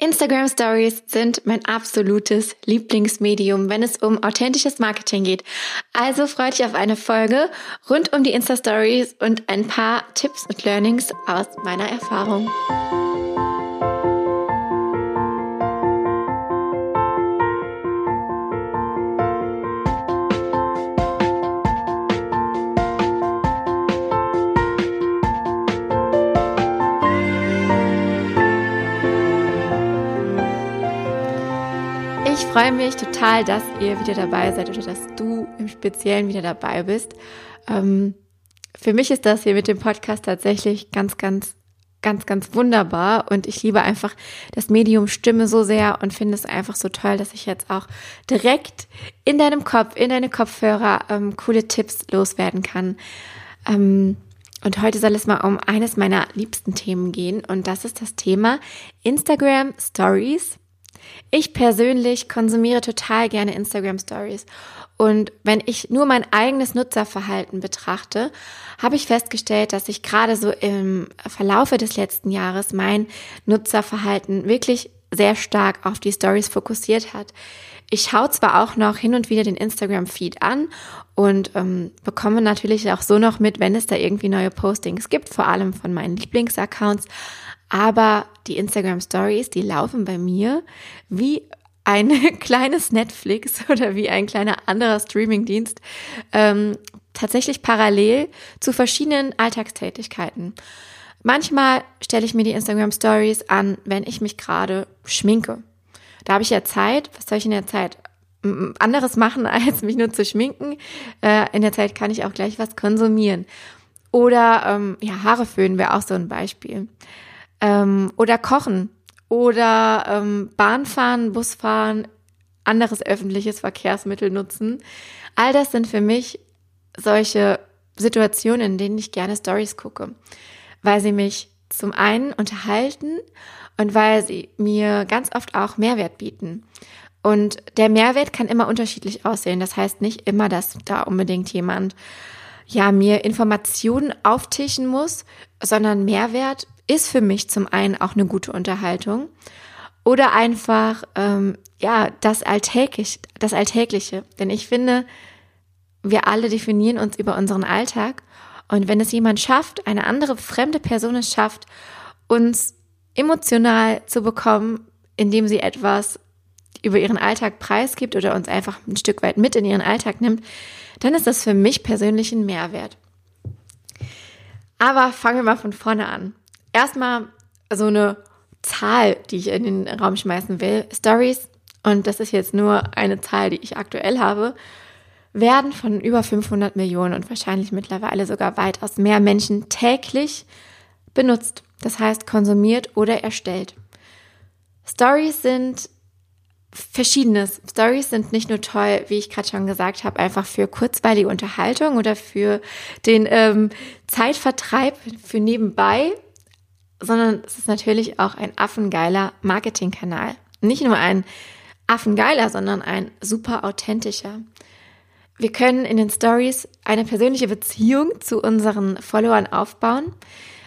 Instagram Stories sind mein absolutes Lieblingsmedium, wenn es um authentisches Marketing geht. Also freut dich auf eine Folge rund um die Insta Stories und ein paar Tipps und Learnings aus meiner Erfahrung. Freue mich total, dass ihr wieder dabei seid oder dass du im Speziellen wieder dabei bist. Ähm, für mich ist das hier mit dem Podcast tatsächlich ganz, ganz, ganz, ganz wunderbar und ich liebe einfach das Medium Stimme so sehr und finde es einfach so toll, dass ich jetzt auch direkt in deinem Kopf, in deine Kopfhörer ähm, coole Tipps loswerden kann. Ähm, und heute soll es mal um eines meiner liebsten Themen gehen und das ist das Thema Instagram Stories ich persönlich konsumiere total gerne Instagram Stories. Und wenn ich nur mein eigenes Nutzerverhalten betrachte, habe ich festgestellt, dass sich gerade so im Verlaufe des letzten Jahres mein Nutzerverhalten wirklich sehr stark auf die Stories fokussiert hat. Ich schaue zwar auch noch hin und wieder den Instagram-Feed an und ähm, bekomme natürlich auch so noch mit, wenn es da irgendwie neue Postings gibt, vor allem von meinen Lieblingsaccounts. Aber die Instagram Stories, die laufen bei mir wie ein kleines Netflix oder wie ein kleiner anderer Streamingdienst ähm, tatsächlich parallel zu verschiedenen Alltagstätigkeiten. Manchmal stelle ich mir die Instagram Stories an, wenn ich mich gerade schminke. Da habe ich ja Zeit. Was soll ich in der Zeit anderes machen, als mich nur zu schminken? Äh, in der Zeit kann ich auch gleich was konsumieren. Oder ähm, ja, Haare föhnen wäre auch so ein Beispiel ähm, oder kochen oder ähm, Bahnfahren, Busfahren, anderes öffentliches Verkehrsmittel nutzen. All das sind für mich solche Situationen, in denen ich gerne Stories gucke, weil sie mich zum einen unterhalten und weil sie mir ganz oft auch Mehrwert bieten. Und der Mehrwert kann immer unterschiedlich aussehen. Das heißt nicht immer, dass da unbedingt jemand ja mir Informationen auftischen muss, sondern Mehrwert ist für mich zum einen auch eine gute Unterhaltung oder einfach ähm, ja das alltäglich das alltägliche. Denn ich finde wir alle definieren uns über unseren Alltag und wenn es jemand schafft eine andere fremde Person es schafft uns emotional zu bekommen indem sie etwas über ihren Alltag preisgibt oder uns einfach ein Stück weit mit in ihren Alltag nimmt dann ist das für mich persönlich ein Mehrwert aber fangen wir mal von vorne an erstmal so eine Zahl, die ich in den Raum schmeißen will. Stories, und das ist jetzt nur eine Zahl, die ich aktuell habe, werden von über 500 Millionen und wahrscheinlich mittlerweile sogar weitaus mehr Menschen täglich benutzt. Das heißt konsumiert oder erstellt. Stories sind Verschiedenes. Stories sind nicht nur toll, wie ich gerade schon gesagt habe, einfach für kurzweilige Unterhaltung oder für den ähm, Zeitvertreib, für nebenbei, sondern es ist natürlich auch ein affengeiler Marketingkanal. Nicht nur ein affengeiler, sondern ein super authentischer. Wir können in den Stories eine persönliche Beziehung zu unseren Followern aufbauen.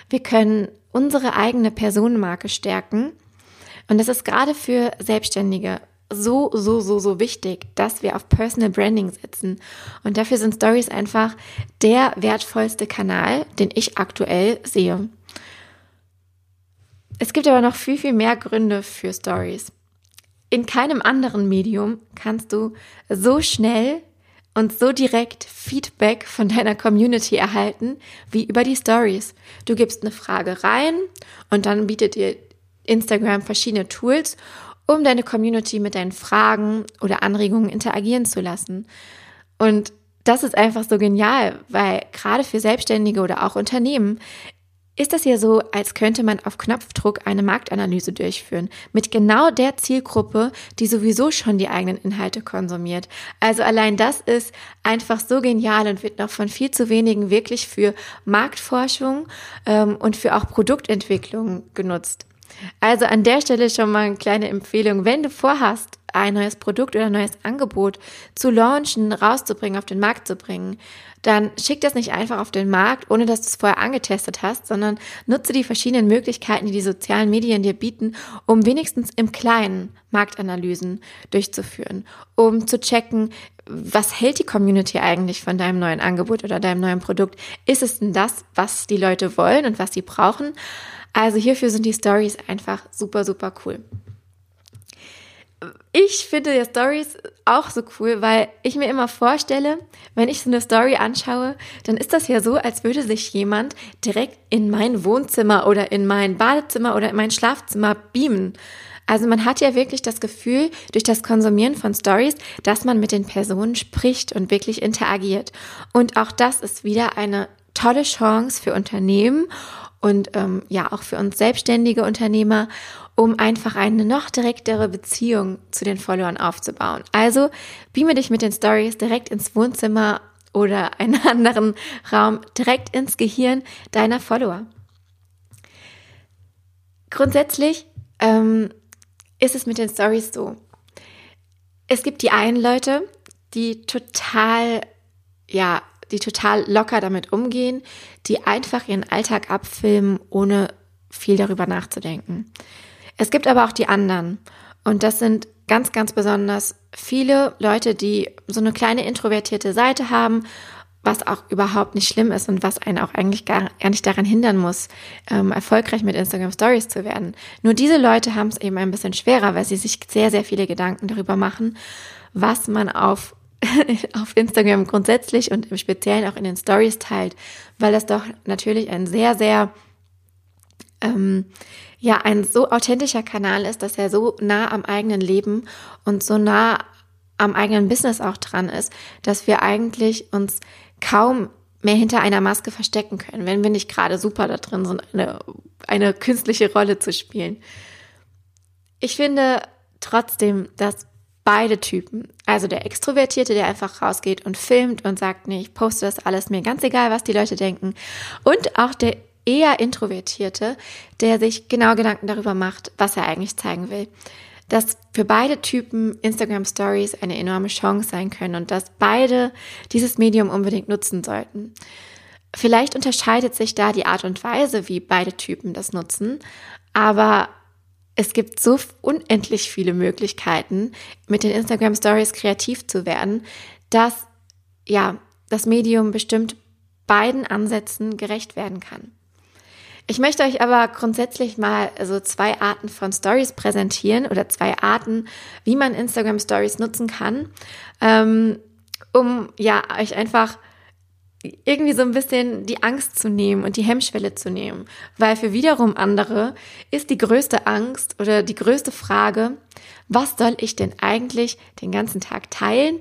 Wir können unsere eigene Personenmarke stärken. Und das ist gerade für Selbstständige so, so, so, so wichtig, dass wir auf Personal Branding setzen. Und dafür sind Stories einfach der wertvollste Kanal, den ich aktuell sehe. Es gibt aber noch viel, viel mehr Gründe für Stories. In keinem anderen Medium kannst du so schnell und so direkt Feedback von deiner Community erhalten wie über die Stories. Du gibst eine Frage rein und dann bietet dir Instagram verschiedene Tools, um deine Community mit deinen Fragen oder Anregungen interagieren zu lassen. Und das ist einfach so genial, weil gerade für Selbstständige oder auch Unternehmen ist das ja so, als könnte man auf Knopfdruck eine Marktanalyse durchführen mit genau der Zielgruppe, die sowieso schon die eigenen Inhalte konsumiert. Also allein das ist einfach so genial und wird noch von viel zu wenigen wirklich für Marktforschung ähm, und für auch Produktentwicklung genutzt. Also an der Stelle schon mal eine kleine Empfehlung, wenn du vorhast, ein neues Produkt oder ein neues Angebot zu launchen, rauszubringen, auf den Markt zu bringen, dann schick das nicht einfach auf den Markt, ohne dass du es vorher angetestet hast, sondern nutze die verschiedenen Möglichkeiten, die die sozialen Medien dir bieten, um wenigstens im Kleinen Marktanalysen durchzuführen, um zu checken, was hält die Community eigentlich von deinem neuen Angebot oder deinem neuen Produkt? Ist es denn das, was die Leute wollen und was sie brauchen? Also hierfür sind die Stories einfach super, super cool ich finde ja Stories auch so cool, weil ich mir immer vorstelle, wenn ich so eine Story anschaue, dann ist das ja so, als würde sich jemand direkt in mein Wohnzimmer oder in mein Badezimmer oder in mein Schlafzimmer beamen. Also man hat ja wirklich das Gefühl durch das Konsumieren von Stories, dass man mit den Personen spricht und wirklich interagiert. Und auch das ist wieder eine tolle Chance für Unternehmen und ähm, ja auch für uns selbstständige Unternehmer, um einfach eine noch direktere Beziehung zu den Followern aufzubauen. Also beame dich mit den Stories direkt ins Wohnzimmer oder einen anderen Raum, direkt ins Gehirn deiner Follower. Grundsätzlich ähm, ist es mit den Stories so. Es gibt die einen Leute, die total, ja, die total locker damit umgehen, die einfach ihren Alltag abfilmen, ohne viel darüber nachzudenken. Es gibt aber auch die anderen. Und das sind ganz, ganz besonders viele Leute, die so eine kleine introvertierte Seite haben, was auch überhaupt nicht schlimm ist und was einen auch eigentlich gar, gar nicht daran hindern muss, ähm, erfolgreich mit Instagram Stories zu werden. Nur diese Leute haben es eben ein bisschen schwerer, weil sie sich sehr, sehr viele Gedanken darüber machen, was man auf auf Instagram grundsätzlich und im Speziellen auch in den Stories teilt, weil das doch natürlich ein sehr, sehr, ähm, ja, ein so authentischer Kanal ist, dass er so nah am eigenen Leben und so nah am eigenen Business auch dran ist, dass wir eigentlich uns kaum mehr hinter einer Maske verstecken können, wenn wir nicht gerade super da drin sind, eine, eine künstliche Rolle zu spielen. Ich finde trotzdem, dass beide Typen. Also der Extrovertierte, der einfach rausgeht und filmt und sagt, nee, ich poste das alles mir ganz egal, was die Leute denken. Und auch der eher Introvertierte, der sich genau Gedanken darüber macht, was er eigentlich zeigen will. Dass für beide Typen Instagram Stories eine enorme Chance sein können und dass beide dieses Medium unbedingt nutzen sollten. Vielleicht unterscheidet sich da die Art und Weise, wie beide Typen das nutzen, aber es gibt so unendlich viele Möglichkeiten, mit den Instagram Stories kreativ zu werden, dass ja, das Medium bestimmt beiden Ansätzen gerecht werden kann. Ich möchte euch aber grundsätzlich mal so zwei Arten von Stories präsentieren oder zwei Arten, wie man Instagram Stories nutzen kann, ähm, um ja euch einfach irgendwie so ein bisschen die Angst zu nehmen und die Hemmschwelle zu nehmen. Weil für wiederum andere ist die größte Angst oder die größte Frage, was soll ich denn eigentlich den ganzen Tag teilen?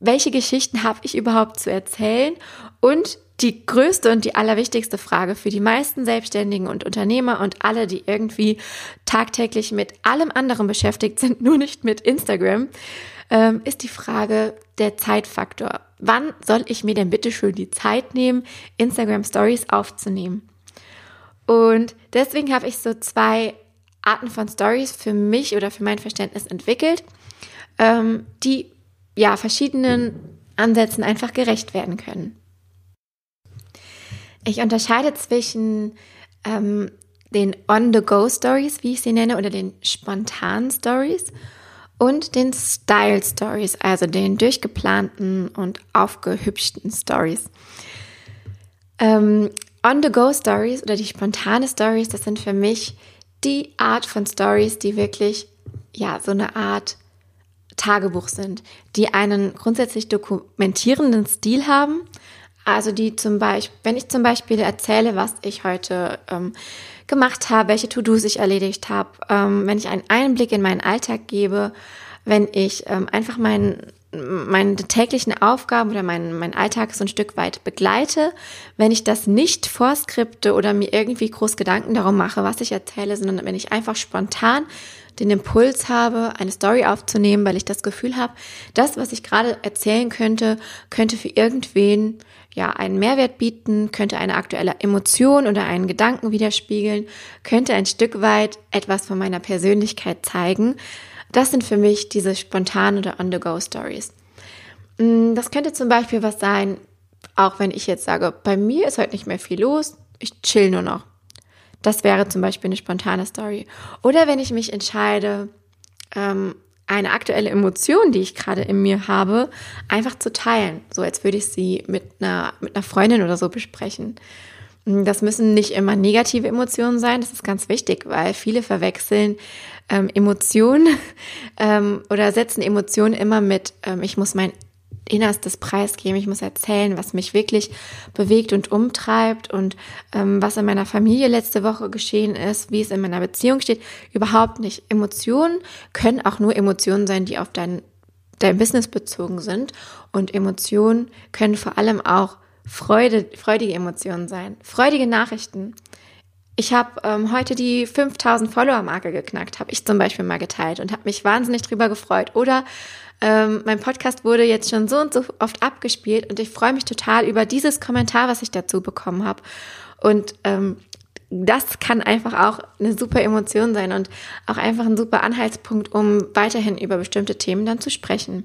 Welche Geschichten habe ich überhaupt zu erzählen? Und die größte und die allerwichtigste Frage für die meisten Selbstständigen und Unternehmer und alle, die irgendwie tagtäglich mit allem anderen beschäftigt sind, nur nicht mit Instagram, ähm, ist die Frage der Zeitfaktor. Wann soll ich mir denn bitte schön die Zeit nehmen, Instagram Stories aufzunehmen? Und deswegen habe ich so zwei Arten von Stories für mich oder für mein Verständnis entwickelt, ähm, die ja verschiedenen Ansätzen einfach gerecht werden können. Ich unterscheide zwischen ähm, den On-the-Go-Stories, wie ich sie nenne, oder den spontanen Stories und den Style Stories, also den durchgeplanten und aufgehübschten Stories. Ähm, On-the-Go Stories oder die spontane Stories, das sind für mich die Art von Stories, die wirklich ja so eine Art Tagebuch sind, die einen grundsätzlich dokumentierenden Stil haben, also die zum Beispiel, wenn ich zum Beispiel erzähle, was ich heute ähm, gemacht habe, welche To-Dos ich erledigt habe, ähm, wenn ich einen Einblick in meinen Alltag gebe, wenn ich ähm, einfach meinen meine täglichen Aufgaben oder meinen mein Alltag so ein Stück weit begleite, wenn ich das nicht vorskripte oder mir irgendwie groß Gedanken darum mache, was ich erzähle, sondern wenn ich einfach spontan den Impuls habe, eine Story aufzunehmen, weil ich das Gefühl habe, das, was ich gerade erzählen könnte, könnte für irgendwen ja einen Mehrwert bieten, könnte eine aktuelle Emotion oder einen Gedanken widerspiegeln, könnte ein Stück weit etwas von meiner Persönlichkeit zeigen, Das sind für mich diese spontanen oder On-the-Go-Stories. Mm, das könnte zum Beispiel was sein, auch wenn ich jetzt sage, bei mir ist heute nicht mehr viel los, ich chill nur noch. Das wäre zum Beispiel eine spontane Story. Oder wenn ich mich entscheide, ähm, eine aktuelle Emotion, die ich gerade in mir habe, einfach zu teilen. So als würde ich sie mit einer, mit einer Freundin oder so besprechen. Das müssen nicht immer negative Emotionen sein, das ist ganz wichtig, weil viele verwechseln ähm, Emotionen ähm, oder setzen Emotionen immer mit, ähm, ich muss mein Innerstes preisgeben, ich muss erzählen, was mich wirklich bewegt und umtreibt und ähm, was in meiner Familie letzte Woche geschehen ist, wie es in meiner Beziehung steht. Überhaupt nicht. Emotionen können auch nur Emotionen sein, die auf dein, dein Business bezogen sind. Und Emotionen können vor allem auch Freude, freudige Emotionen sein, freudige Nachrichten. Ich habe ähm, heute die 5000 Follower-Marke geknackt, habe ich zum Beispiel mal geteilt und habe mich wahnsinnig drüber gefreut. Oder ähm, mein Podcast wurde jetzt schon so und so oft abgespielt und ich freue mich total über dieses Kommentar, was ich dazu bekommen habe. Und ähm, das kann einfach auch eine super Emotion sein und auch einfach ein super Anhaltspunkt, um weiterhin über bestimmte Themen dann zu sprechen.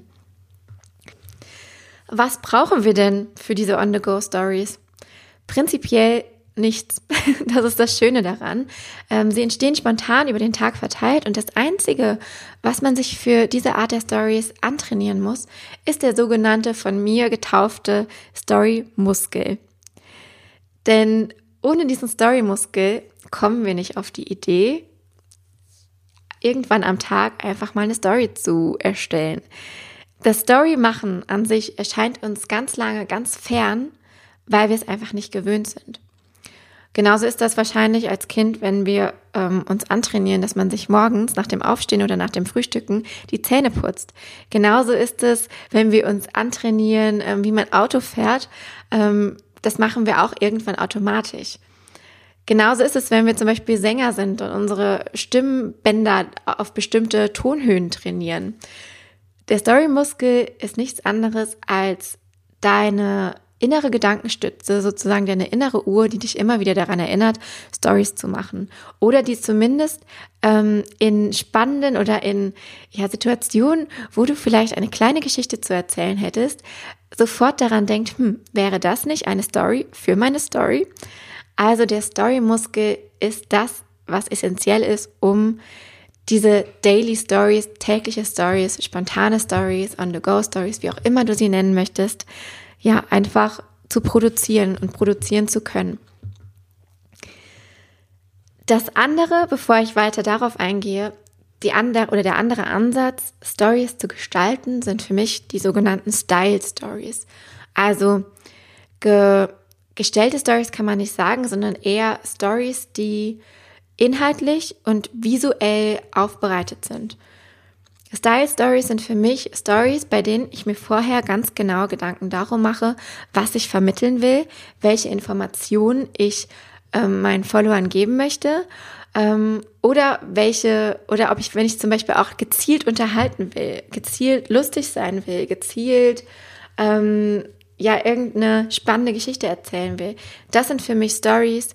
Was brauchen wir denn für diese On-the-Go-Stories? Prinzipiell nichts. Das ist das Schöne daran. Ähm, sie entstehen spontan über den Tag verteilt und das Einzige, was man sich für diese Art der Stories antrainieren muss, ist der sogenannte von mir getaufte Story-Muskel. Denn ohne diesen Story-Muskel kommen wir nicht auf die Idee, irgendwann am Tag einfach mal eine Story zu erstellen. Das Story machen an sich erscheint uns ganz lange ganz fern, weil wir es einfach nicht gewöhnt sind. Genauso ist das wahrscheinlich als Kind, wenn wir ähm, uns antrainieren, dass man sich morgens nach dem Aufstehen oder nach dem Frühstücken die Zähne putzt. Genauso ist es, wenn wir uns antrainieren, ähm, wie man Auto fährt. Ähm, das machen wir auch irgendwann automatisch. Genauso ist es, wenn wir zum Beispiel Sänger sind und unsere Stimmbänder auf bestimmte Tonhöhen trainieren. Der Storymuskel ist nichts anderes als deine innere Gedankenstütze, sozusagen deine innere Uhr, die dich immer wieder daran erinnert, Stories zu machen. Oder die zumindest ähm, in spannenden oder in ja, Situationen, wo du vielleicht eine kleine Geschichte zu erzählen hättest, sofort daran denkt, hm, wäre das nicht eine Story für meine Story? Also der Storymuskel ist das, was essentiell ist, um diese Daily Stories, tägliche Stories, spontane Stories, On-the-Go Stories, wie auch immer du sie nennen möchtest, ja, einfach zu produzieren und produzieren zu können. Das andere, bevor ich weiter darauf eingehe, die andere oder der andere Ansatz, Stories zu gestalten, sind für mich die sogenannten Style Stories. Also ge gestellte Stories kann man nicht sagen, sondern eher Stories, die inhaltlich und visuell aufbereitet sind. Style Stories sind für mich Stories, bei denen ich mir vorher ganz genau Gedanken darum mache, was ich vermitteln will, welche Informationen ich ähm, meinen Followern geben möchte ähm, oder welche oder ob ich, wenn ich zum Beispiel auch gezielt unterhalten will, gezielt lustig sein will, gezielt ähm, ja irgendeine spannende Geschichte erzählen will. Das sind für mich Stories,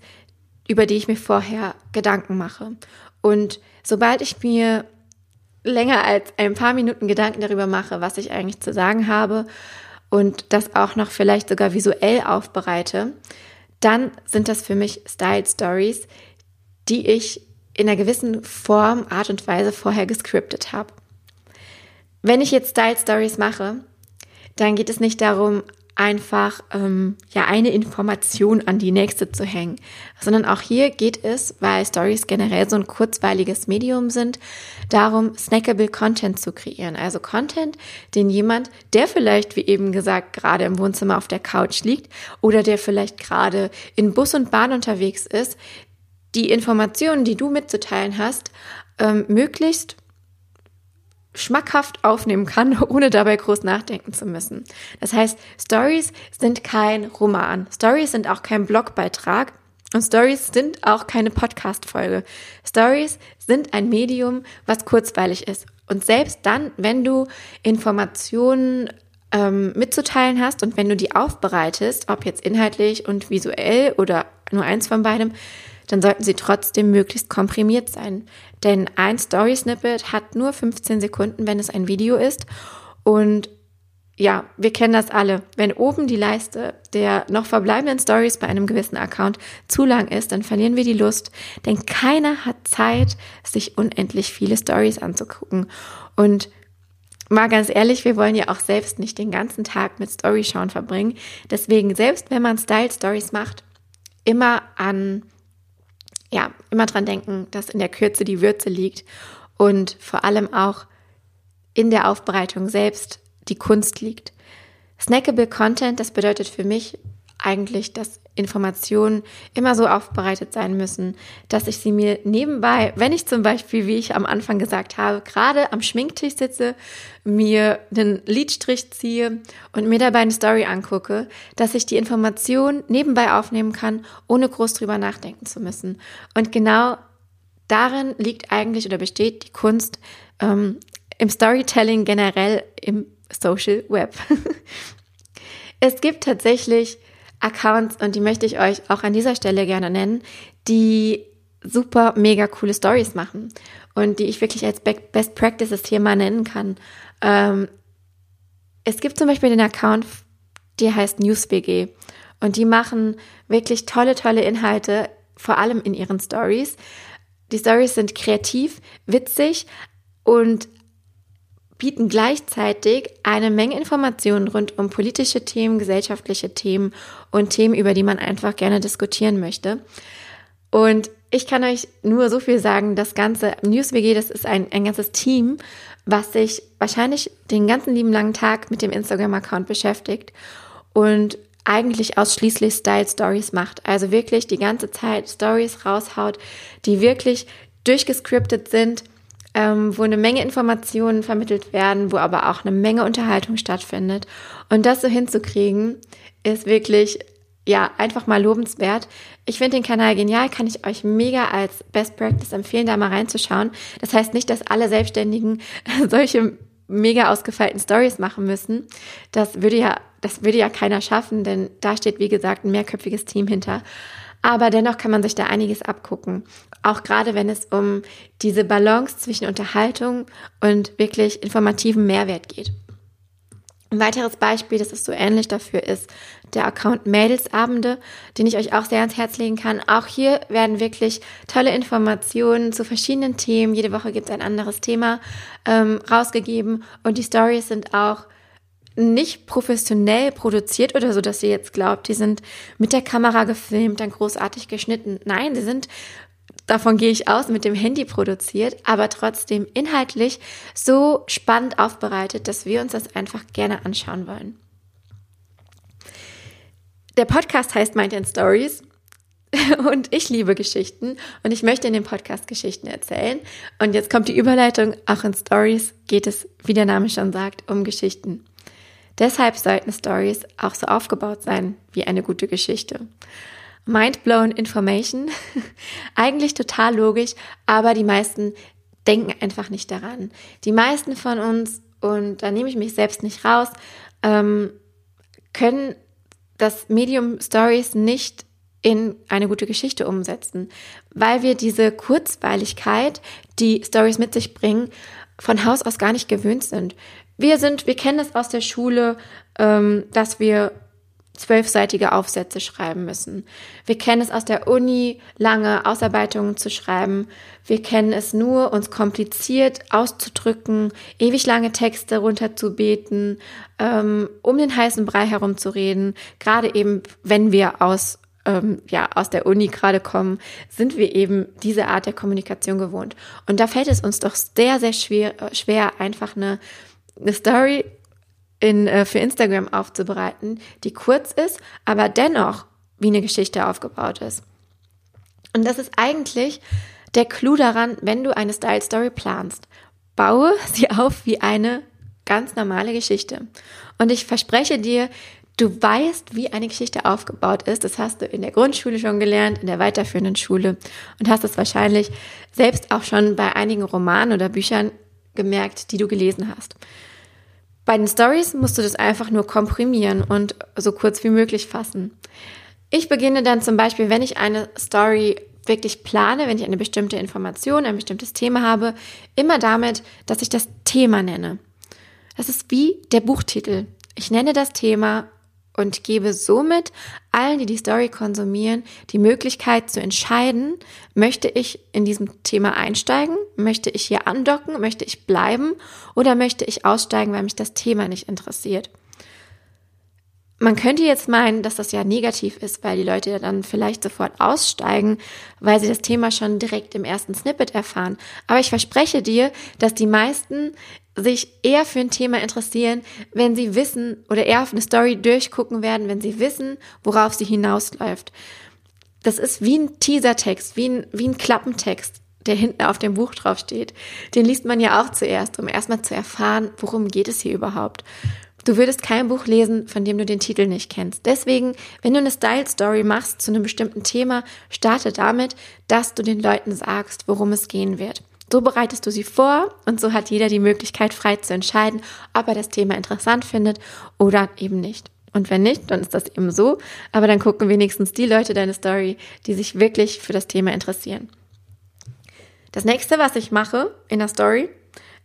über die ich mir vorher Gedanken mache. Und sobald ich mir länger als ein paar Minuten Gedanken darüber mache, was ich eigentlich zu sagen habe und das auch noch vielleicht sogar visuell aufbereite, dann sind das für mich Style Stories, die ich in einer gewissen Form, Art und Weise vorher gescriptet habe. Wenn ich jetzt Style Stories mache, dann geht es nicht darum, einfach ähm, ja eine Information an die nächste zu hängen, sondern auch hier geht es, weil Stories generell so ein kurzweiliges Medium sind, darum snackable Content zu kreieren, also Content, den jemand, der vielleicht wie eben gesagt gerade im Wohnzimmer auf der Couch liegt oder der vielleicht gerade in Bus und Bahn unterwegs ist, die Informationen, die du mitzuteilen hast, ähm, möglichst schmackhaft aufnehmen kann, ohne dabei groß nachdenken zu müssen. Das heißt, Stories sind kein Roman. Stories sind auch kein Blogbeitrag. Und Stories sind auch keine Podcast-Folge. Stories sind ein Medium, was kurzweilig ist. Und selbst dann, wenn du Informationen ähm, mitzuteilen hast und wenn du die aufbereitest, ob jetzt inhaltlich und visuell oder nur eins von beidem, dann sollten sie trotzdem möglichst komprimiert sein. Denn ein Story-Snippet hat nur 15 Sekunden, wenn es ein Video ist. Und ja, wir kennen das alle. Wenn oben die Leiste der noch verbleibenden Stories bei einem gewissen Account zu lang ist, dann verlieren wir die Lust, denn keiner hat Zeit, sich unendlich viele Stories anzugucken. Und mal ganz ehrlich, wir wollen ja auch selbst nicht den ganzen Tag mit Story schauen verbringen. Deswegen, selbst wenn man Style Stories macht, immer an, ja, immer dran denken, dass in der Kürze die Würze liegt und vor allem auch in der Aufbereitung selbst die Kunst liegt. Snackable Content, das bedeutet für mich eigentlich, dass Informationen immer so aufbereitet sein müssen, dass ich sie mir nebenbei, wenn ich zum Beispiel, wie ich am Anfang gesagt habe, gerade am Schminktisch sitze, mir einen Lidstrich ziehe und mir dabei eine Story angucke, dass ich die Information nebenbei aufnehmen kann, ohne groß drüber nachdenken zu müssen. Und genau darin liegt eigentlich oder besteht die Kunst ähm, im Storytelling generell im Social Web. es gibt tatsächlich Accounts und die möchte ich euch auch an dieser Stelle gerne nennen, die super mega coole Stories machen und die ich wirklich als Best Practices hier mal nennen kann. Ähm, es gibt zum Beispiel den Account, der heißt NewsBG und die machen wirklich tolle, tolle Inhalte, vor allem in ihren Stories. Die Stories sind kreativ, witzig und bieten gleichzeitig eine Menge Informationen rund um politische Themen, gesellschaftliche Themen und Themen, über die man einfach gerne diskutieren möchte. Und ich kann euch nur so viel sagen, das ganze NewsWG, das ist ein, ein ganzes Team, was sich wahrscheinlich den ganzen lieben langen Tag mit dem Instagram-Account beschäftigt und eigentlich ausschließlich Style Stories macht. Also wirklich die ganze Zeit Stories raushaut, die wirklich durchgescriptet sind, ähm, wo eine Menge Informationen vermittelt werden, wo aber auch eine Menge Unterhaltung stattfindet. Und das so hinzukriegen, ist wirklich, ja, einfach mal lobenswert. Ich finde den Kanal genial, kann ich euch mega als Best Practice empfehlen, da mal reinzuschauen. Das heißt nicht, dass alle Selbstständigen solche mega ausgefeilten Stories machen müssen. Das würde ja, das würde ja keiner schaffen, denn da steht, wie gesagt, ein mehrköpfiges Team hinter. Aber dennoch kann man sich da einiges abgucken. Auch gerade wenn es um diese Balance zwischen Unterhaltung und wirklich informativem Mehrwert geht. Ein weiteres Beispiel, das ist so ähnlich dafür, ist der Account Mädelsabende, den ich euch auch sehr ans Herz legen kann. Auch hier werden wirklich tolle Informationen zu verschiedenen Themen. Jede Woche gibt es ein anderes Thema ähm, rausgegeben und die Stories sind auch nicht professionell produziert oder so, dass ihr jetzt glaubt, die sind mit der Kamera gefilmt, dann großartig geschnitten. Nein, sie sind, davon gehe ich aus, mit dem Handy produziert, aber trotzdem inhaltlich so spannend aufbereitet, dass wir uns das einfach gerne anschauen wollen. Der Podcast heißt Mind and Stories und ich liebe Geschichten und ich möchte in dem Podcast Geschichten erzählen. Und jetzt kommt die Überleitung, auch in Stories geht es, wie der Name schon sagt, um Geschichten. Deshalb sollten Stories auch so aufgebaut sein wie eine gute Geschichte. Mindblown Information. Eigentlich total logisch, aber die meisten denken einfach nicht daran. Die meisten von uns, und da nehme ich mich selbst nicht raus, ähm, können das Medium Stories nicht in eine gute Geschichte umsetzen, weil wir diese Kurzweiligkeit, die Stories mit sich bringen, von Haus aus gar nicht gewöhnt sind. Wir sind, wir kennen es aus der Schule, ähm, dass wir zwölfseitige Aufsätze schreiben müssen. Wir kennen es aus der Uni, lange Ausarbeitungen zu schreiben. Wir kennen es nur, uns kompliziert auszudrücken, ewig lange Texte runterzubeten, ähm, um den heißen Brei herumzureden. Gerade eben, wenn wir aus ähm, ja, aus der Uni gerade kommen, sind wir eben diese Art der Kommunikation gewohnt. Und da fällt es uns doch sehr, sehr schwer, schwer einfach eine eine Story in, äh, für Instagram aufzubereiten, die kurz ist, aber dennoch wie eine Geschichte aufgebaut ist. Und das ist eigentlich der Clou daran, wenn du eine Style Story planst. Baue sie auf wie eine ganz normale Geschichte. Und ich verspreche dir, du weißt, wie eine Geschichte aufgebaut ist. Das hast du in der Grundschule schon gelernt, in der weiterführenden Schule und hast es wahrscheinlich selbst auch schon bei einigen Romanen oder Büchern gemerkt, die du gelesen hast. Bei den Stories musst du das einfach nur komprimieren und so kurz wie möglich fassen. Ich beginne dann zum Beispiel, wenn ich eine Story wirklich plane, wenn ich eine bestimmte Information, ein bestimmtes Thema habe, immer damit, dass ich das Thema nenne. Das ist wie der Buchtitel. Ich nenne das Thema und gebe somit allen, die die Story konsumieren, die Möglichkeit zu entscheiden, möchte ich in diesem Thema einsteigen, möchte ich hier andocken, möchte ich bleiben oder möchte ich aussteigen, weil mich das Thema nicht interessiert. Man könnte jetzt meinen, dass das ja negativ ist, weil die Leute dann vielleicht sofort aussteigen, weil sie das Thema schon direkt im ersten Snippet erfahren. Aber ich verspreche dir, dass die meisten sich eher für ein Thema interessieren, wenn sie wissen oder eher auf eine Story durchgucken werden, wenn sie wissen, worauf sie hinausläuft. Das ist wie ein Teasertext, wie ein, wie ein Klappentext, der hinten auf dem Buch drauf steht. Den liest man ja auch zuerst, um erstmal zu erfahren, worum geht es hier überhaupt. Du würdest kein Buch lesen, von dem du den Titel nicht kennst. Deswegen, wenn du eine Style Story machst zu einem bestimmten Thema, starte damit, dass du den Leuten sagst, worum es gehen wird. So bereitest du sie vor und so hat jeder die Möglichkeit, frei zu entscheiden, ob er das Thema interessant findet oder eben nicht. Und wenn nicht, dann ist das eben so. Aber dann gucken wenigstens die Leute deine Story, die sich wirklich für das Thema interessieren. Das nächste, was ich mache in der Story,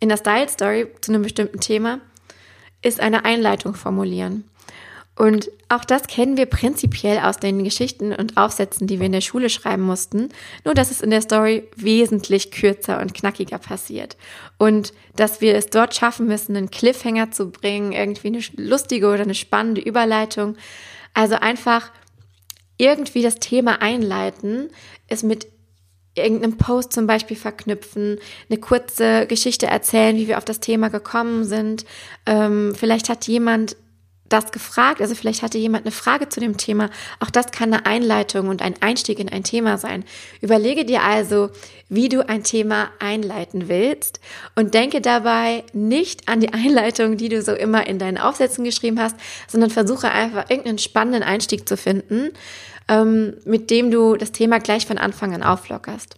in der Style Story zu einem bestimmten Thema, ist eine Einleitung formulieren. Und auch das kennen wir prinzipiell aus den Geschichten und Aufsätzen, die wir in der Schule schreiben mussten. Nur, dass es in der Story wesentlich kürzer und knackiger passiert. Und dass wir es dort schaffen müssen, einen Cliffhanger zu bringen, irgendwie eine lustige oder eine spannende Überleitung. Also einfach irgendwie das Thema einleiten, es mit irgendeinem Post zum Beispiel verknüpfen, eine kurze Geschichte erzählen, wie wir auf das Thema gekommen sind. Ähm, vielleicht hat jemand das gefragt, also vielleicht hatte jemand eine Frage zu dem Thema. Auch das kann eine Einleitung und ein Einstieg in ein Thema sein. Überlege dir also, wie du ein Thema einleiten willst und denke dabei nicht an die Einleitung, die du so immer in deinen Aufsätzen geschrieben hast, sondern versuche einfach irgendeinen spannenden Einstieg zu finden, ähm, mit dem du das Thema gleich von Anfang an auflockerst.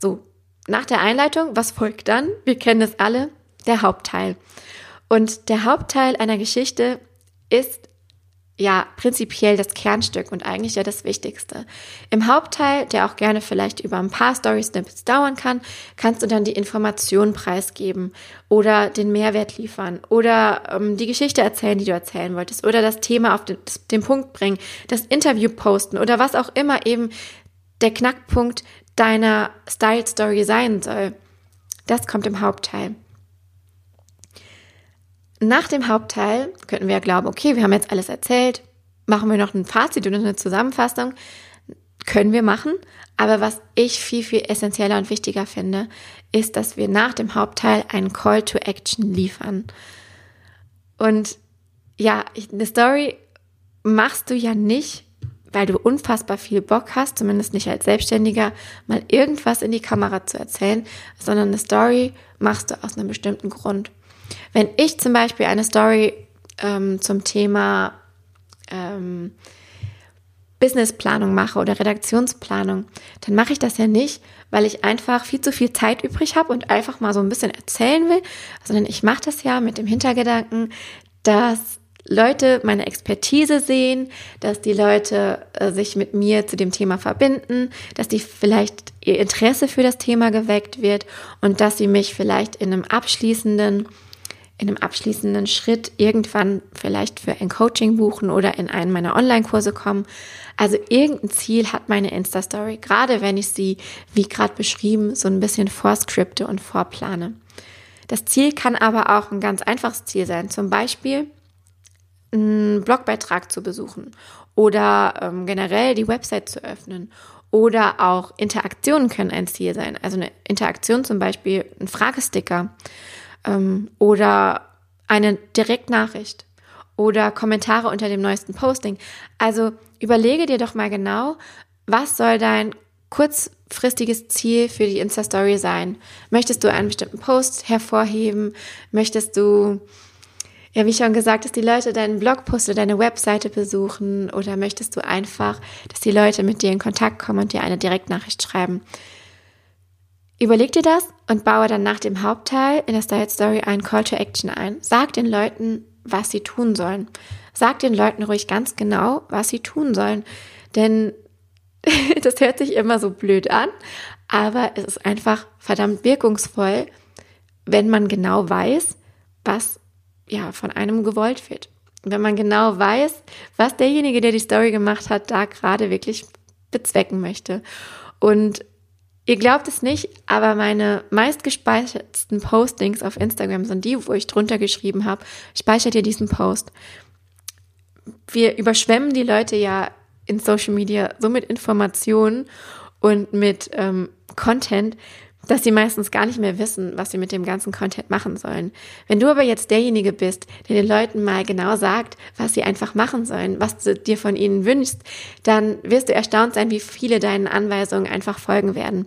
So, nach der Einleitung, was folgt dann? Wir kennen es alle, der Hauptteil. Und der Hauptteil einer Geschichte ist ja prinzipiell das Kernstück und eigentlich ja das Wichtigste. Im Hauptteil, der auch gerne vielleicht über ein paar Story-Snippets dauern kann, kannst du dann die Information preisgeben oder den Mehrwert liefern oder ähm, die Geschichte erzählen, die du erzählen wolltest oder das Thema auf den, den Punkt bringen, das Interview posten oder was auch immer eben der Knackpunkt deiner Style-Story sein soll. Das kommt im Hauptteil. Nach dem Hauptteil könnten wir ja glauben, okay, wir haben jetzt alles erzählt, machen wir noch ein Fazit oder eine Zusammenfassung. Können wir machen. Aber was ich viel, viel essentieller und wichtiger finde, ist, dass wir nach dem Hauptteil einen Call to Action liefern. Und ja, eine Story machst du ja nicht, weil du unfassbar viel Bock hast, zumindest nicht als Selbstständiger, mal irgendwas in die Kamera zu erzählen, sondern eine Story machst du aus einem bestimmten Grund. Wenn ich zum Beispiel eine Story ähm, zum Thema ähm, Businessplanung mache oder Redaktionsplanung, dann mache ich das ja nicht, weil ich einfach viel zu viel Zeit übrig habe und einfach mal so ein bisschen erzählen will, sondern ich mache das ja mit dem Hintergedanken, dass Leute meine Expertise sehen, dass die Leute äh, sich mit mir zu dem Thema verbinden, dass die vielleicht ihr Interesse für das Thema geweckt wird und dass sie mich vielleicht in einem abschließenden in einem abschließenden Schritt irgendwann vielleicht für ein Coaching buchen oder in einen meiner Online-Kurse kommen. Also irgendein Ziel hat meine Insta-Story, gerade wenn ich sie, wie gerade beschrieben, so ein bisschen vorscripte und vorplane. Das Ziel kann aber auch ein ganz einfaches Ziel sein, zum Beispiel einen Blogbeitrag zu besuchen oder ähm, generell die Website zu öffnen oder auch Interaktionen können ein Ziel sein. Also eine Interaktion zum Beispiel, ein Fragesticker ähm, oder eine Direktnachricht oder Kommentare unter dem neuesten Posting. Also überlege dir doch mal genau, was soll dein kurzfristiges Ziel für die Insta-Story sein? Möchtest du einen bestimmten Post hervorheben? Möchtest du, ja, wie schon gesagt, dass die Leute deinen Blogpost oder deine Webseite besuchen? Oder möchtest du einfach, dass die Leute mit dir in Kontakt kommen und dir eine Direktnachricht schreiben? Überleg dir das und baue dann nach dem Hauptteil in der Style Story einen Call to Action ein. Sag den Leuten, was sie tun sollen. Sag den Leuten ruhig ganz genau, was sie tun sollen. Denn das hört sich immer so blöd an, aber es ist einfach verdammt wirkungsvoll, wenn man genau weiß, was ja von einem gewollt wird. Wenn man genau weiß, was derjenige, der die Story gemacht hat, da gerade wirklich bezwecken möchte. Und ihr glaubt es nicht, aber meine meistgespeichertsten Postings auf Instagram sind die, wo ich drunter geschrieben habe, speichert ihr diesen Post. Wir überschwemmen die Leute ja in Social Media so mit Informationen und mit ähm, Content, dass sie meistens gar nicht mehr wissen, was sie mit dem ganzen Content machen sollen. Wenn du aber jetzt derjenige bist, der den Leuten mal genau sagt, was sie einfach machen sollen, was du dir von ihnen wünschst, dann wirst du erstaunt sein, wie viele deinen Anweisungen einfach folgen werden.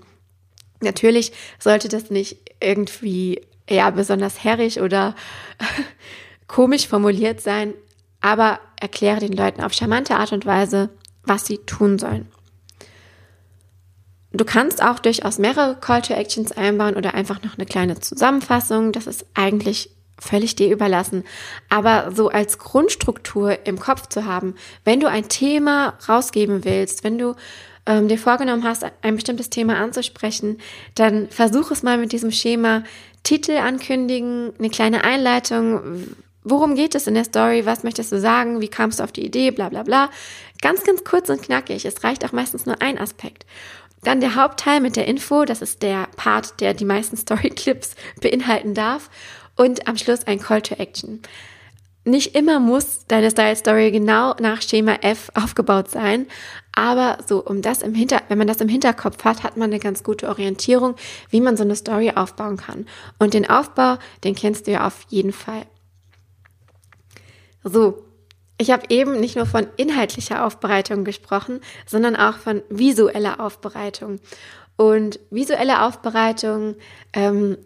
Natürlich sollte das nicht irgendwie ja besonders herrisch oder komisch formuliert sein, aber erkläre den Leuten auf charmante Art und Weise, was sie tun sollen. Du kannst auch durchaus mehrere Call to Actions einbauen oder einfach noch eine kleine Zusammenfassung. Das ist eigentlich völlig dir überlassen. Aber so als Grundstruktur im Kopf zu haben, wenn du ein Thema rausgeben willst, wenn du ähm, dir vorgenommen hast, ein bestimmtes Thema anzusprechen, dann versuch es mal mit diesem Schema Titel ankündigen, eine kleine Einleitung. Worum geht es in der Story? Was möchtest du sagen? Wie kamst du auf die Idee? Bla bla bla. Ganz, ganz kurz und knackig. Es reicht auch meistens nur ein Aspekt. Dann der Hauptteil mit der Info, das ist der Part, der die meisten Storyclips beinhalten darf. Und am Schluss ein Call to Action. Nicht immer muss deine Style Story genau nach Schema F aufgebaut sein, aber so um das im Hinter, wenn man das im Hinterkopf hat, hat man eine ganz gute Orientierung, wie man so eine Story aufbauen kann. Und den Aufbau, den kennst du ja auf jeden Fall. So, ich habe eben nicht nur von inhaltlicher Aufbereitung gesprochen, sondern auch von visueller Aufbereitung. Und visuelle Aufbereitung ähm,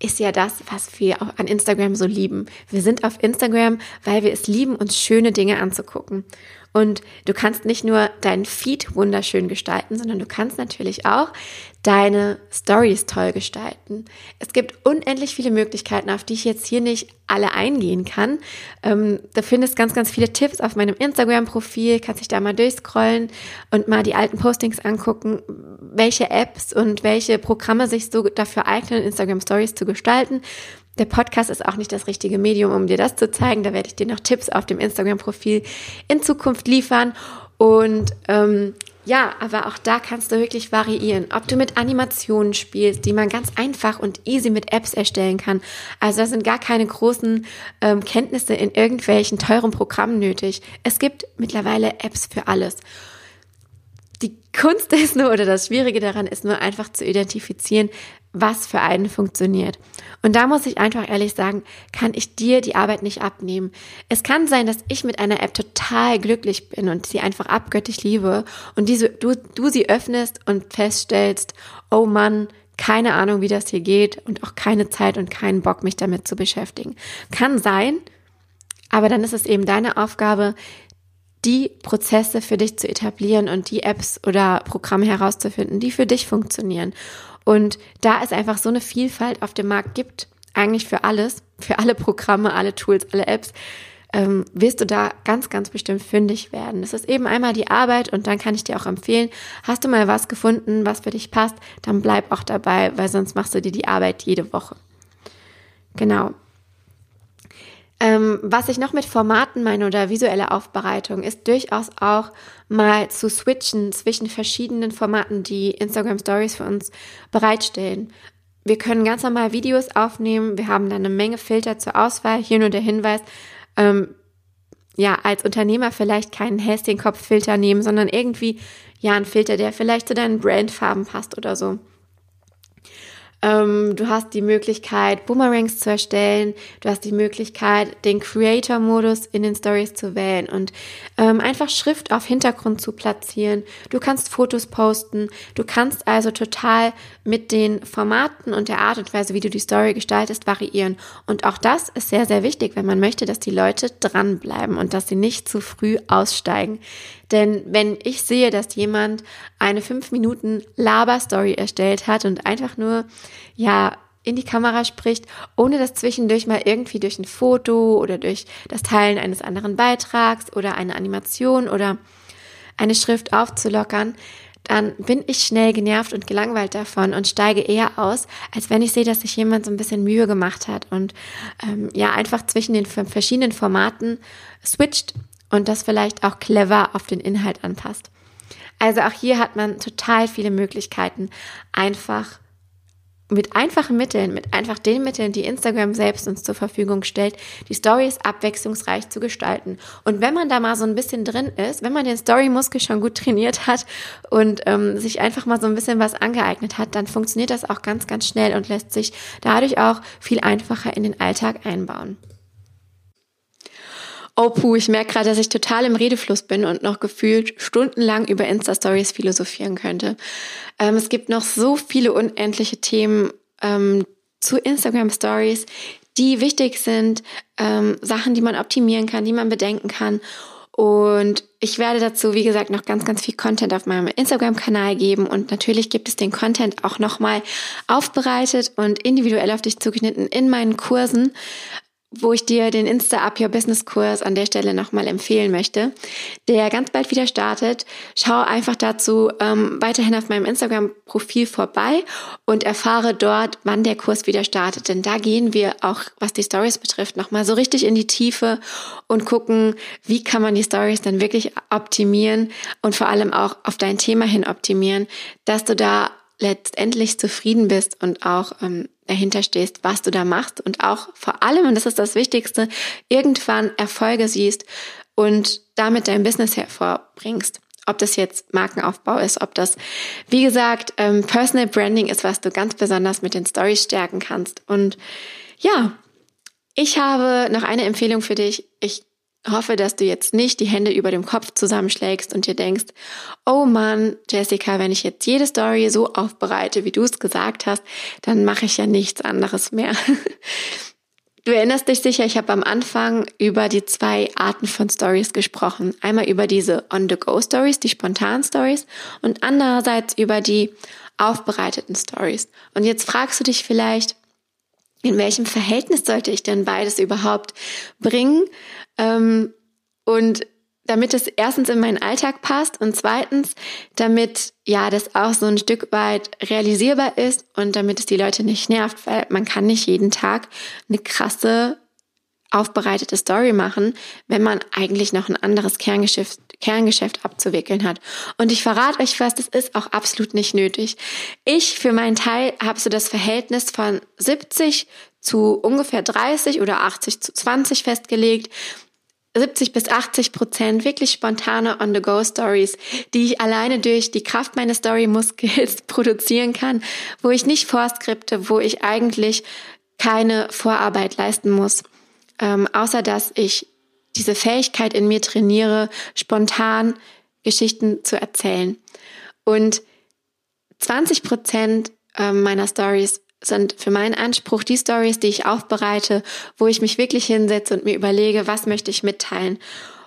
ist ja das, was wir auch an Instagram so lieben. Wir sind auf Instagram, weil wir es lieben, uns schöne Dinge anzugucken. Und du kannst nicht nur deinen Feed wunderschön gestalten, sondern du kannst natürlich auch deine Stories toll gestalten. Es gibt unendlich viele Möglichkeiten, auf die ich jetzt hier nicht alle eingehen kann. Ähm, du findest ganz, ganz viele Tipps auf meinem Instagram-Profil, kannst dich da mal durchscrollen und mal die alten Postings angucken, welche Apps und welche Programme sich so dafür eignen, Instagram Stories zu gestalten. Der Podcast ist auch nicht das richtige Medium, um dir das zu zeigen. Da werde ich dir noch Tipps auf dem Instagram-Profil in Zukunft liefern. Und ähm, ja, aber auch da kannst du wirklich variieren. Ob du mit Animationen spielst, die man ganz einfach und easy mit Apps erstellen kann. Also da sind gar keine großen ähm, Kenntnisse in irgendwelchen teuren Programmen nötig. Es gibt mittlerweile Apps für alles. Die Kunst ist nur, oder das Schwierige daran ist nur einfach zu identifizieren, was für einen funktioniert. Und da muss ich einfach ehrlich sagen, kann ich dir die Arbeit nicht abnehmen. Es kann sein, dass ich mit einer App total glücklich bin und sie einfach abgöttisch liebe und diese, du, du sie öffnest und feststellst, oh Mann, keine Ahnung, wie das hier geht und auch keine Zeit und keinen Bock, mich damit zu beschäftigen. Kann sein, aber dann ist es eben deine Aufgabe, die Prozesse für dich zu etablieren und die Apps oder Programme herauszufinden, die für dich funktionieren. Und da es einfach so eine Vielfalt auf dem Markt gibt, eigentlich für alles, für alle Programme, alle Tools, alle Apps, ähm, wirst du da ganz, ganz bestimmt fündig werden. Das ist eben einmal die Arbeit und dann kann ich dir auch empfehlen, hast du mal was gefunden, was für dich passt, dann bleib auch dabei, weil sonst machst du dir die Arbeit jede Woche. Genau. Ähm, was ich noch mit Formaten meine oder visuelle Aufbereitung ist durchaus auch mal zu switchen zwischen verschiedenen Formaten, die Instagram Stories für uns bereitstellen. Wir können ganz normal Videos aufnehmen. Wir haben dann eine Menge Filter zur Auswahl. Hier nur der Hinweis, ähm, ja, als Unternehmer vielleicht keinen Häschenkopffilter nehmen, sondern irgendwie, ja, einen Filter, der vielleicht zu deinen Brandfarben passt oder so. Ähm, du hast die Möglichkeit, Boomerangs zu erstellen. Du hast die Möglichkeit, den Creator-Modus in den Stories zu wählen und ähm, einfach Schrift auf Hintergrund zu platzieren. Du kannst Fotos posten. Du kannst also total mit den Formaten und der Art und Weise, wie du die Story gestaltest, variieren. Und auch das ist sehr, sehr wichtig, wenn man möchte, dass die Leute dranbleiben und dass sie nicht zu früh aussteigen. Denn wenn ich sehe, dass jemand eine 5 Minuten Laber-Story erstellt hat und einfach nur, ja, in die Kamera spricht, ohne das zwischendurch mal irgendwie durch ein Foto oder durch das Teilen eines anderen Beitrags oder eine Animation oder eine Schrift aufzulockern, dann bin ich schnell genervt und gelangweilt davon und steige eher aus, als wenn ich sehe, dass sich jemand so ein bisschen Mühe gemacht hat und ähm, ja einfach zwischen den verschiedenen Formaten switcht und das vielleicht auch clever auf den Inhalt anpasst. Also auch hier hat man total viele Möglichkeiten, einfach mit einfachen Mitteln, mit einfach den Mitteln, die Instagram selbst uns zur Verfügung stellt, die Stories abwechslungsreich zu gestalten. Und wenn man da mal so ein bisschen drin ist, wenn man den Story-Muskel schon gut trainiert hat und ähm, sich einfach mal so ein bisschen was angeeignet hat, dann funktioniert das auch ganz, ganz schnell und lässt sich dadurch auch viel einfacher in den Alltag einbauen. Oh puh, ich merke gerade, dass ich total im Redefluss bin und noch gefühlt stundenlang über Insta-Stories philosophieren könnte. Ähm, es gibt noch so viele unendliche Themen ähm, zu Instagram-Stories, die wichtig sind, ähm, Sachen, die man optimieren kann, die man bedenken kann. Und ich werde dazu, wie gesagt, noch ganz, ganz viel Content auf meinem Instagram-Kanal geben. Und natürlich gibt es den Content auch nochmal aufbereitet und individuell auf dich zugeschnitten in meinen Kursen wo ich dir den Insta Up Your Business Kurs an der Stelle nochmal empfehlen möchte, der ganz bald wieder startet. Schau einfach dazu ähm, weiterhin auf meinem Instagram-Profil vorbei und erfahre dort, wann der Kurs wieder startet. Denn da gehen wir auch, was die Stories betrifft, nochmal so richtig in die Tiefe und gucken, wie kann man die Stories dann wirklich optimieren und vor allem auch auf dein Thema hin optimieren, dass du da letztendlich zufrieden bist und auch ähm, dahinter stehst, was du da machst und auch vor allem, und das ist das Wichtigste, irgendwann Erfolge siehst und damit dein Business hervorbringst. Ob das jetzt Markenaufbau ist, ob das, wie gesagt, ähm, Personal Branding ist, was du ganz besonders mit den Stories stärken kannst. Und ja, ich habe noch eine Empfehlung für dich. Ich hoffe, dass du jetzt nicht die Hände über dem Kopf zusammenschlägst und dir denkst, oh Mann, Jessica, wenn ich jetzt jede Story so aufbereite, wie du es gesagt hast, dann mache ich ja nichts anderes mehr. Du erinnerst dich sicher, ich habe am Anfang über die zwei Arten von Stories gesprochen. Einmal über diese On-the-Go-Stories, die spontanen Stories und andererseits über die aufbereiteten Stories. Und jetzt fragst du dich vielleicht, in welchem Verhältnis sollte ich denn beides überhaupt bringen? Ähm, und damit es erstens in meinen Alltag passt und zweitens, damit ja das auch so ein Stück weit realisierbar ist und damit es die Leute nicht nervt, weil man kann nicht jeden Tag eine krasse aufbereitete Story machen, wenn man eigentlich noch ein anderes Kerngeschäft, Kerngeschäft abzuwickeln hat. Und ich verrate euch was, das ist auch absolut nicht nötig. Ich für meinen Teil habe so das Verhältnis von 70 zu ungefähr 30 oder 80 zu 20 festgelegt. 70 bis 80 Prozent wirklich spontane On-the-Go-Stories, die ich alleine durch die Kraft meines Story-Muskels produzieren kann, wo ich nicht vorskripte, wo ich eigentlich keine Vorarbeit leisten muss, ähm, außer dass ich diese Fähigkeit in mir trainiere, spontan Geschichten zu erzählen. Und 20 Prozent ähm, meiner Stories sind für meinen Anspruch die Stories, die ich aufbereite, wo ich mich wirklich hinsetze und mir überlege, was möchte ich mitteilen.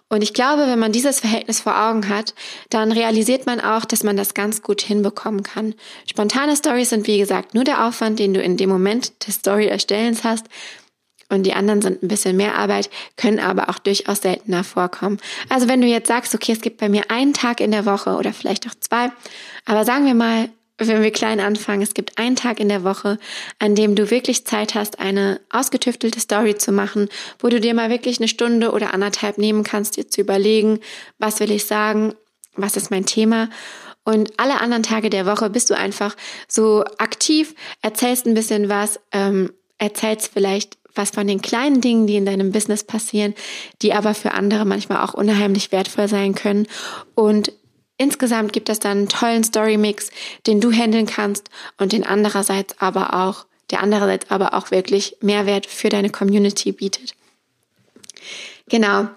Und ich glaube, wenn man dieses Verhältnis vor Augen hat, dann realisiert man auch, dass man das ganz gut hinbekommen kann. Spontane Stories sind, wie gesagt, nur der Aufwand, den du in dem Moment des Story erstellens hast. Und die anderen sind ein bisschen mehr Arbeit, können aber auch durchaus seltener vorkommen. Also wenn du jetzt sagst, okay, es gibt bei mir einen Tag in der Woche oder vielleicht auch zwei, aber sagen wir mal, wenn wir klein anfangen, es gibt einen Tag in der Woche, an dem du wirklich Zeit hast, eine ausgetüftelte Story zu machen, wo du dir mal wirklich eine Stunde oder anderthalb nehmen kannst, dir zu überlegen, was will ich sagen, was ist mein Thema. Und alle anderen Tage der Woche bist du einfach so aktiv, erzählst ein bisschen was, ähm, erzählst vielleicht was von den kleinen Dingen, die in deinem Business passieren, die aber für andere manchmal auch unheimlich wertvoll sein können und Insgesamt gibt es dann einen tollen Story-Mix, den du handeln kannst und den andererseits aber auch, der andererseits aber auch wirklich Mehrwert für deine Community bietet. Genau.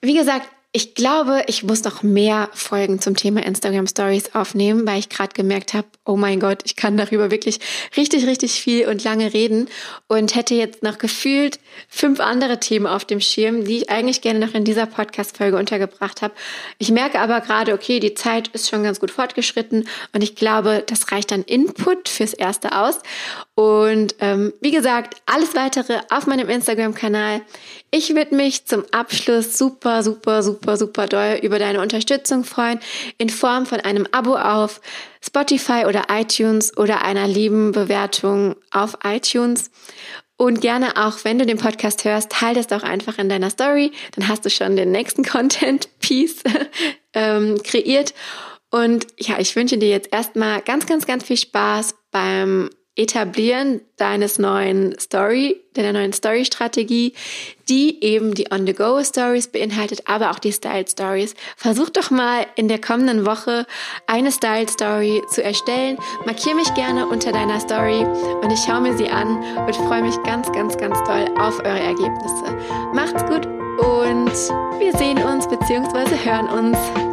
Wie gesagt, ich glaube, ich muss noch mehr Folgen zum Thema Instagram Stories aufnehmen, weil ich gerade gemerkt habe, oh mein Gott, ich kann darüber wirklich richtig, richtig viel und lange reden und hätte jetzt noch gefühlt fünf andere Themen auf dem Schirm, die ich eigentlich gerne noch in dieser Podcast-Folge untergebracht habe. Ich merke aber gerade, okay, die Zeit ist schon ganz gut fortgeschritten und ich glaube, das reicht dann Input fürs Erste aus. Und ähm, wie gesagt, alles weitere auf meinem Instagram-Kanal. Ich würde mich zum Abschluss super, super, super, super doll über deine Unterstützung freuen in Form von einem Abo auf Spotify oder iTunes oder einer lieben Bewertung auf iTunes. Und gerne auch, wenn du den Podcast hörst, teile das doch einfach in deiner Story. Dann hast du schon den nächsten Content-Piece ähm, kreiert. Und ja, ich wünsche dir jetzt erstmal ganz, ganz, ganz viel Spaß beim Etablieren deines neuen Story, deiner neuen Story-Strategie, die eben die On-the-Go-Stories beinhaltet, aber auch die Style-Stories. Versuch doch mal in der kommenden Woche eine Style-Story zu erstellen. Markier mich gerne unter deiner Story und ich schaue mir sie an und freue mich ganz, ganz, ganz toll auf eure Ergebnisse. Macht's gut und wir sehen uns bzw. hören uns